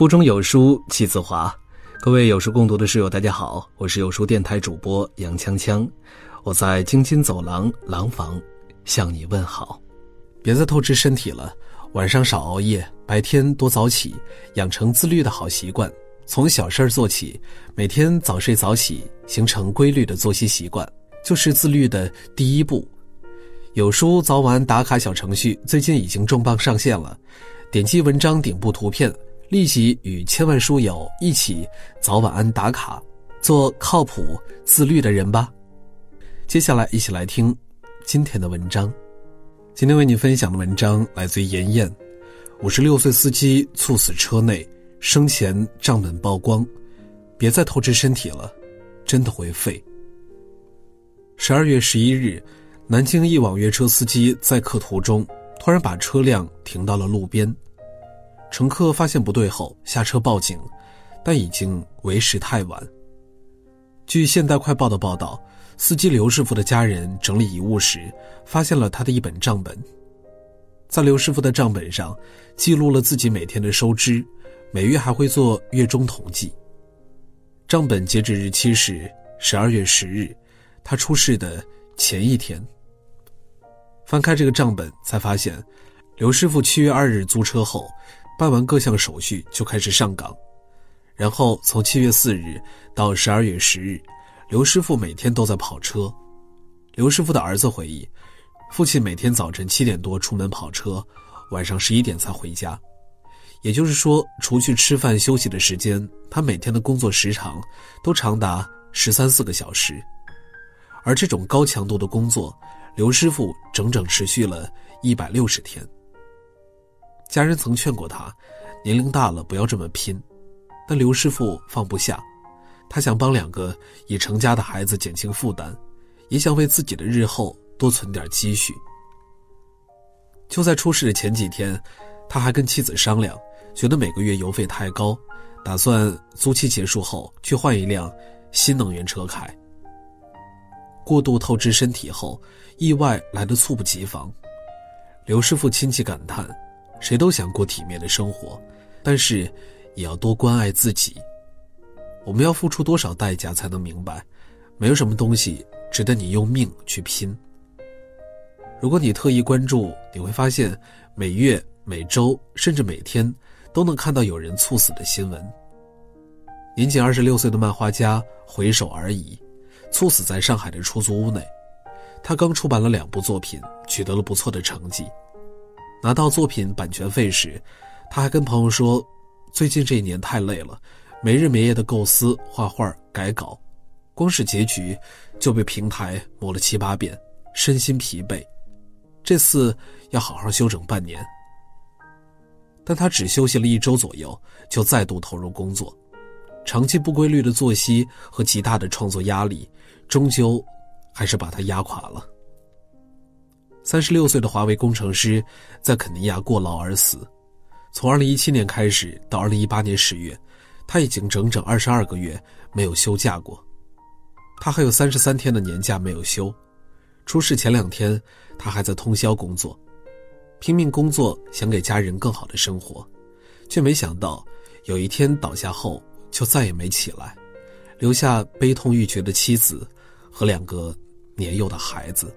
腹中有书气自华，各位有书共读的室友，大家好，我是有书电台主播杨锵锵，我在京津走廊廊坊向你问好。别再透支身体了，晚上少熬夜，白天多早起，养成自律的好习惯。从小事儿做起，每天早睡早起，形成规律的作息习惯，就是自律的第一步。有书早晚打卡小程序最近已经重磅上线了，点击文章顶部图片。立即与千万书友一起早晚安打卡，做靠谱自律的人吧。接下来一起来听今天的文章。今天为你分享的文章来自于妍妍。五十六岁司机猝死车内，生前账本曝光，别再透支身体了，真的会废。十二月十一日，南京一网约车司机在客途中突然把车辆停到了路边。乘客发现不对后下车报警，但已经为时太晚。据《现代快报》的报道，司机刘师傅的家人整理遗物时，发现了他的一本账本。在刘师傅的账本上，记录了自己每天的收支，每月还会做月中统计。账本截止日期是十二月十日，他出事的前一天。翻开这个账本，才发现，刘师傅七月二日租车后。办完各项手续就开始上岗，然后从七月四日到十二月十日，刘师傅每天都在跑车。刘师傅的儿子回忆，父亲每天早晨七点多出门跑车，晚上十一点才回家。也就是说，除去吃饭休息的时间，他每天的工作时长都长达十三四个小时。而这种高强度的工作，刘师傅整整持续了一百六十天。家人曾劝过他，年龄大了不要这么拼，但刘师傅放不下，他想帮两个已成家的孩子减轻负担，也想为自己的日后多存点积蓄。就在出事的前几天，他还跟妻子商量，觉得每个月油费太高，打算租期结束后去换一辆新能源车开。过度透支身体后，意外来得猝不及防，刘师傅亲戚感叹。谁都想过体面的生活，但是也要多关爱自己。我们要付出多少代价才能明白，没有什么东西值得你用命去拼。如果你特意关注，你会发现每月、每周甚至每天都能看到有人猝死的新闻。年仅二十六岁的漫画家回首而已，猝死在上海的出租屋内。他刚出版了两部作品，取得了不错的成绩。拿到作品版权费时，他还跟朋友说：“最近这一年太累了，没日没夜的构思、画画、改稿，光是结局就被平台磨了七八遍，身心疲惫。这次要好好休整半年。”但他只休息了一周左右，就再度投入工作。长期不规律的作息和极大的创作压力，终究还是把他压垮了。三十六岁的华为工程师在肯尼亚过劳而死。从二零一七年开始到二零一八年十月，他已经整整二十二个月没有休假过。他还有三十三天的年假没有休。出事前两天，他还在通宵工作，拼命工作，想给家人更好的生活，却没想到有一天倒下后就再也没起来，留下悲痛欲绝的妻子和两个年幼的孩子。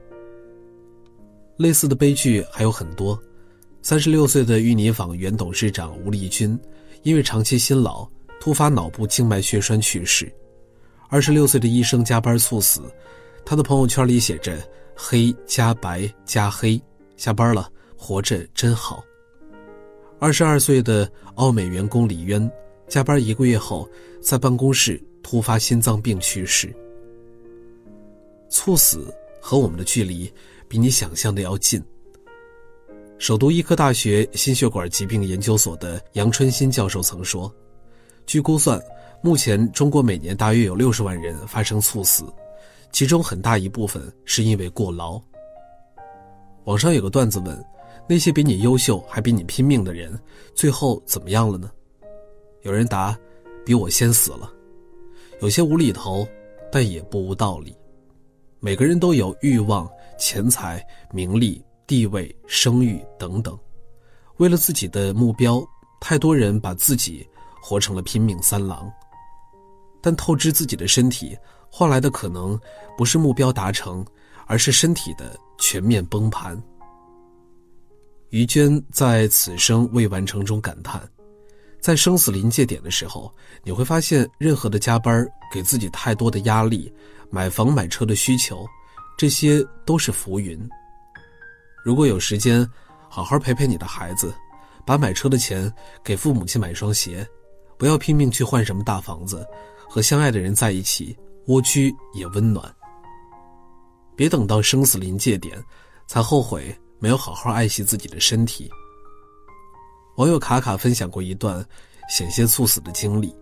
类似的悲剧还有很多。三十六岁的御泥坊原董事长吴立军，因为长期辛劳，突发脑部静脉血栓去世。二十六岁的医生加班猝死，他的朋友圈里写着“黑加白加黑”，下班了，活着真好。二十二岁的奥美员工李渊，加班一个月后，在办公室突发心脏病去世。猝死和我们的距离。比你想象的要近。首都医科大学心血管疾病研究所的杨春新教授曾说：“据估算，目前中国每年大约有六十万人发生猝死，其中很大一部分是因为过劳。”网上有个段子问：“那些比你优秀还比你拼命的人，最后怎么样了呢？”有人答：“比我先死了。”有些无厘头，但也不无道理。每个人都有欲望。钱财、名利、地位、声誉等等，为了自己的目标，太多人把自己活成了拼命三郎。但透支自己的身体换来的可能不是目标达成，而是身体的全面崩盘。于娟在《此生未完成》中感叹，在生死临界点的时候，你会发现，任何的加班给自己太多的压力，买房买车的需求，这些都是浮云。如果有时间，好好陪陪你的孩子，把买车的钱给父母亲买双鞋，不要拼命去换什么大房子。和相爱的人在一起，蜗居也温暖。别等到生死临界点，才后悔没有好好爱惜自己的身体。网友卡卡分享过一段险些猝死的经历，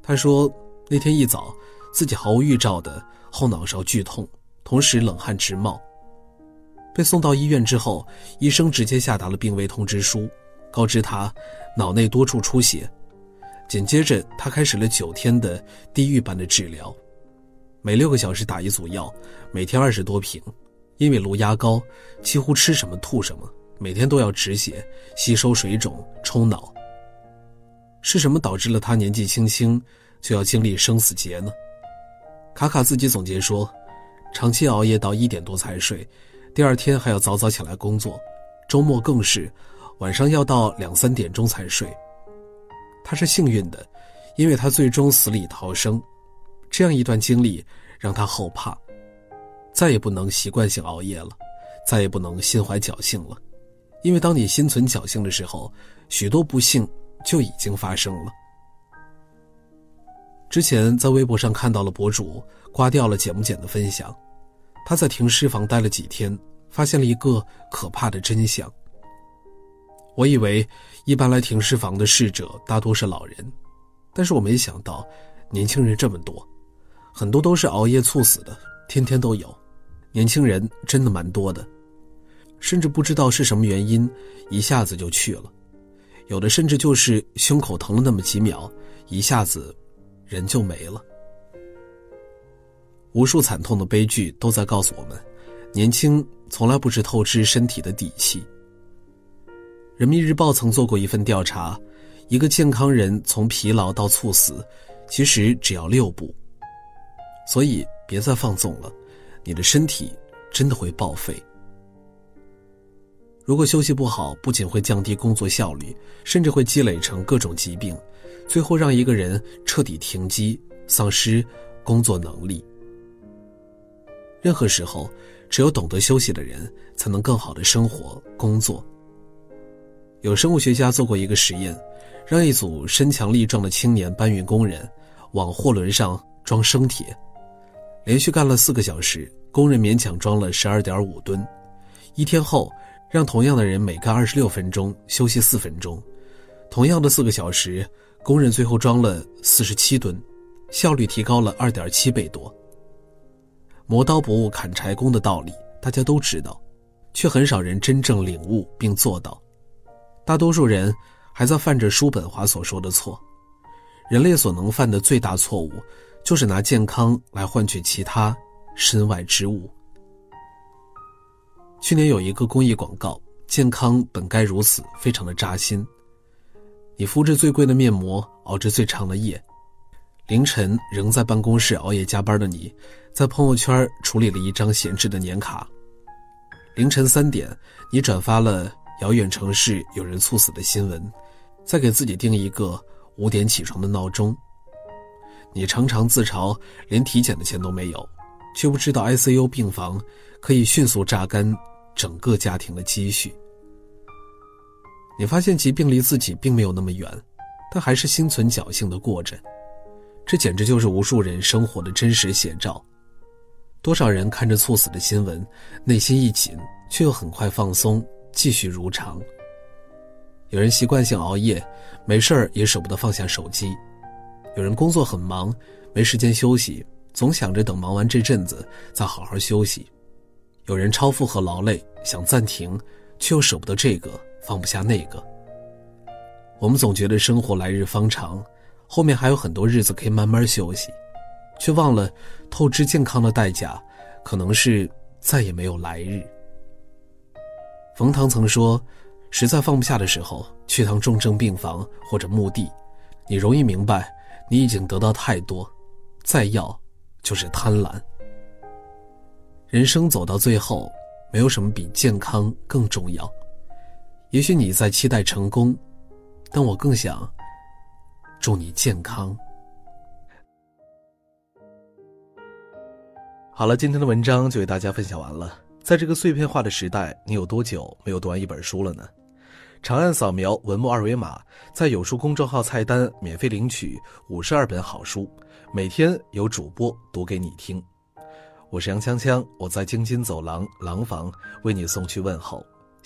他说那天一早，自己毫无预兆的后脑勺剧痛，同时冷汗直冒。被送到医院之后，医生直接下达了病危通知书，告知他脑内多处出血。紧接着，他开始了九天的地狱般的治疗，每六个小时打一组药，每天二十多瓶。因为颅压高，几乎吃什么吐什么，每天都要止血、吸收水肿、抽脑。是什么导致了他年纪轻轻就要经历生死劫呢？卡卡自己总结说：长期熬夜到一点多才睡，第二天还要早早起来工作，周末更是晚上要到两三点钟才睡。他是幸运的，因为他最终死里逃生。这样一段经历让他后怕，再也不能习惯性熬夜了，再也不能心怀侥幸了。因为当你心存侥幸的时候，许多不幸就已经发生了。之前在微博上看到了博主刮掉了剪不剪的分享，他在停尸房待了几天，发现了一个可怕的真相。我以为，一般来停尸房的逝者大多是老人，但是我没想到，年轻人这么多，很多都是熬夜猝死的，天天都有。年轻人真的蛮多的，甚至不知道是什么原因，一下子就去了。有的甚至就是胸口疼了那么几秒，一下子，人就没了。无数惨痛的悲剧都在告诉我们，年轻从来不是透支身体的底气。人民日报曾做过一份调查，一个健康人从疲劳到猝死，其实只要六步。所以别再放纵了，你的身体真的会报废。如果休息不好，不仅会降低工作效率，甚至会积累成各种疾病，最后让一个人彻底停机，丧失工作能力。任何时候，只有懂得休息的人，才能更好的生活工作。有生物学家做过一个实验，让一组身强力壮的青年搬运工人往货轮上装生铁，连续干了四个小时，工人勉强装了十二点五吨。一天后，让同样的人每干二十六分钟休息四分钟，同样的四个小时，工人最后装了四十七吨，效率提高了二点七倍多。磨刀不误砍柴工的道理大家都知道，却很少人真正领悟并做到。大多数人还在犯着叔本华所说的错。人类所能犯的最大错误，就是拿健康来换取其他身外之物。去年有一个公益广告，“健康本该如此”，非常的扎心。你敷着最贵的面膜，熬着最长的夜，凌晨仍在办公室熬夜加班的你，在朋友圈处理了一张闲置的年卡。凌晨三点，你转发了。遥远城市有人猝死的新闻，再给自己定一个五点起床的闹钟。你常常自嘲连体检的钱都没有，却不知道 ICU 病房可以迅速榨干整个家庭的积蓄。你发现疾病离自己并没有那么远，但还是心存侥幸的过着，这简直就是无数人生活的真实写照。多少人看着猝死的新闻，内心一紧，却又很快放松。继续如常。有人习惯性熬夜，没事儿也舍不得放下手机；有人工作很忙，没时间休息，总想着等忙完这阵子再好好休息；有人超负荷劳累，想暂停，却又舍不得这个，放不下那个。我们总觉得生活来日方长，后面还有很多日子可以慢慢休息，却忘了透支健康的代价，可能是再也没有来日。冯唐曾说：“实在放不下的时候，去趟重症病房或者墓地，你容易明白，你已经得到太多，再要就是贪婪。人生走到最后，没有什么比健康更重要。也许你在期待成功，但我更想祝你健康。好了，今天的文章就为大家分享完了。在这个碎片化的时代，你有多久没有读完一本书了呢？长按扫描文末二维码，在有书公众号菜单免费领取五十二本好书，每天有主播读给你听。我是杨锵锵，我在京津走廊廊坊为你送去问候。